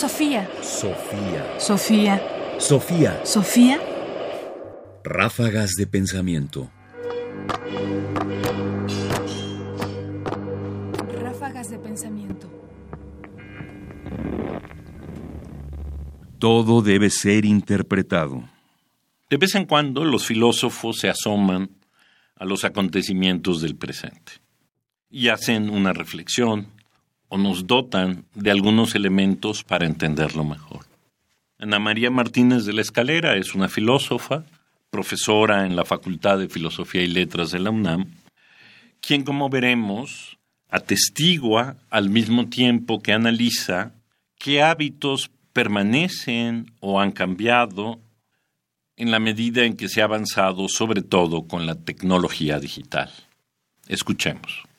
Sofía. Sofía. Sofía. Sofía. Sofía. Ráfagas de pensamiento. Ráfagas de pensamiento. Todo debe ser interpretado. De vez en cuando los filósofos se asoman a los acontecimientos del presente y hacen una reflexión o nos dotan de algunos elementos para entenderlo mejor. Ana María Martínez de la Escalera es una filósofa, profesora en la Facultad de Filosofía y Letras de la UNAM, quien, como veremos, atestigua al mismo tiempo que analiza qué hábitos permanecen o han cambiado en la medida en que se ha avanzado sobre todo con la tecnología digital. Escuchemos.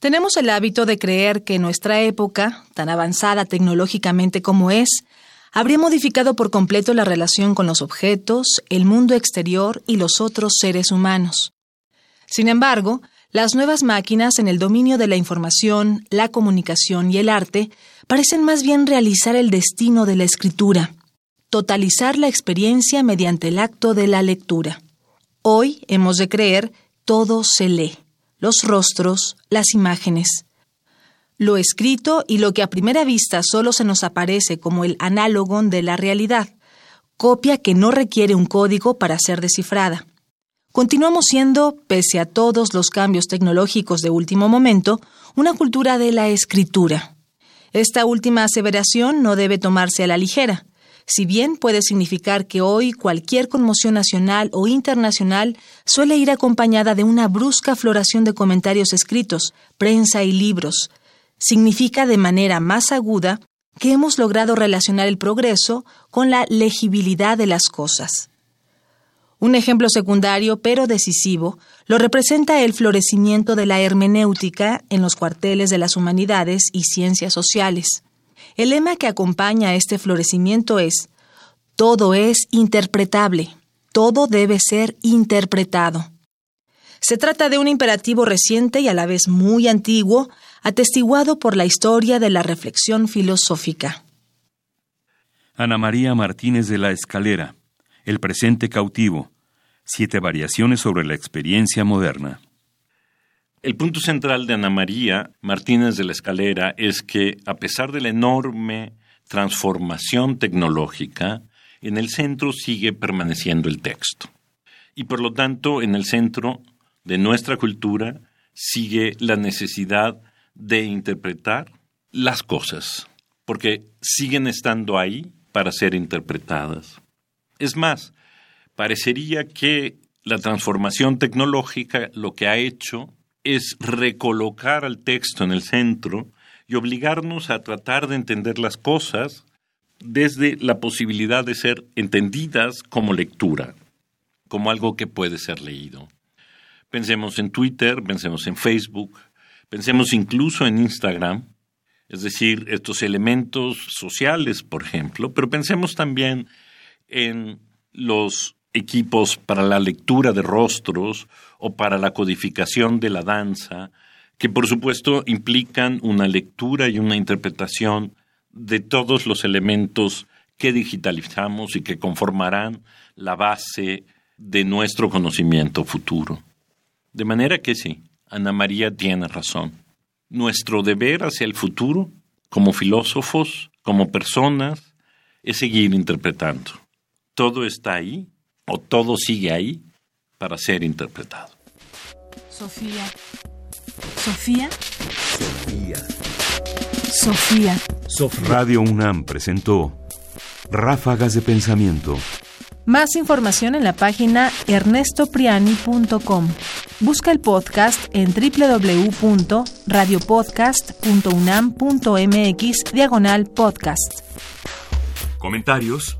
Tenemos el hábito de creer que nuestra época, tan avanzada tecnológicamente como es, habría modificado por completo la relación con los objetos, el mundo exterior y los otros seres humanos. Sin embargo, las nuevas máquinas en el dominio de la información, la comunicación y el arte parecen más bien realizar el destino de la escritura, totalizar la experiencia mediante el acto de la lectura. Hoy hemos de creer todo se lee los rostros, las imágenes. Lo escrito y lo que a primera vista solo se nos aparece como el análogo de la realidad, copia que no requiere un código para ser descifrada. Continuamos siendo, pese a todos los cambios tecnológicos de último momento, una cultura de la escritura. Esta última aseveración no debe tomarse a la ligera si bien puede significar que hoy cualquier conmoción nacional o internacional suele ir acompañada de una brusca floración de comentarios escritos, prensa y libros, significa de manera más aguda que hemos logrado relacionar el progreso con la legibilidad de las cosas. Un ejemplo secundario pero decisivo lo representa el florecimiento de la hermenéutica en los cuarteles de las humanidades y ciencias sociales. El lema que acompaña a este florecimiento es, todo es interpretable, todo debe ser interpretado. Se trata de un imperativo reciente y a la vez muy antiguo, atestiguado por la historia de la reflexión filosófica. Ana María Martínez de la Escalera, El presente cautivo, siete variaciones sobre la experiencia moderna. El punto central de Ana María Martínez de la Escalera es que, a pesar de la enorme transformación tecnológica, en el centro sigue permaneciendo el texto. Y por lo tanto, en el centro de nuestra cultura sigue la necesidad de interpretar las cosas, porque siguen estando ahí para ser interpretadas. Es más, parecería que la transformación tecnológica lo que ha hecho es recolocar al texto en el centro y obligarnos a tratar de entender las cosas desde la posibilidad de ser entendidas como lectura, como algo que puede ser leído. Pensemos en Twitter, pensemos en Facebook, pensemos incluso en Instagram, es decir, estos elementos sociales, por ejemplo, pero pensemos también en los equipos para la lectura de rostros o para la codificación de la danza, que por supuesto implican una lectura y una interpretación de todos los elementos que digitalizamos y que conformarán la base de nuestro conocimiento futuro. De manera que sí, Ana María tiene razón. Nuestro deber hacia el futuro, como filósofos, como personas, es seguir interpretando. Todo está ahí o todo sigue ahí para ser interpretado. Sofía. Sofía. Sofía. Sofía. Radio UNAM presentó Ráfagas de Pensamiento. Más información en la página ernestopriani.com. Busca el podcast en www.radiopodcast.unam.mx diagonal podcast. Comentarios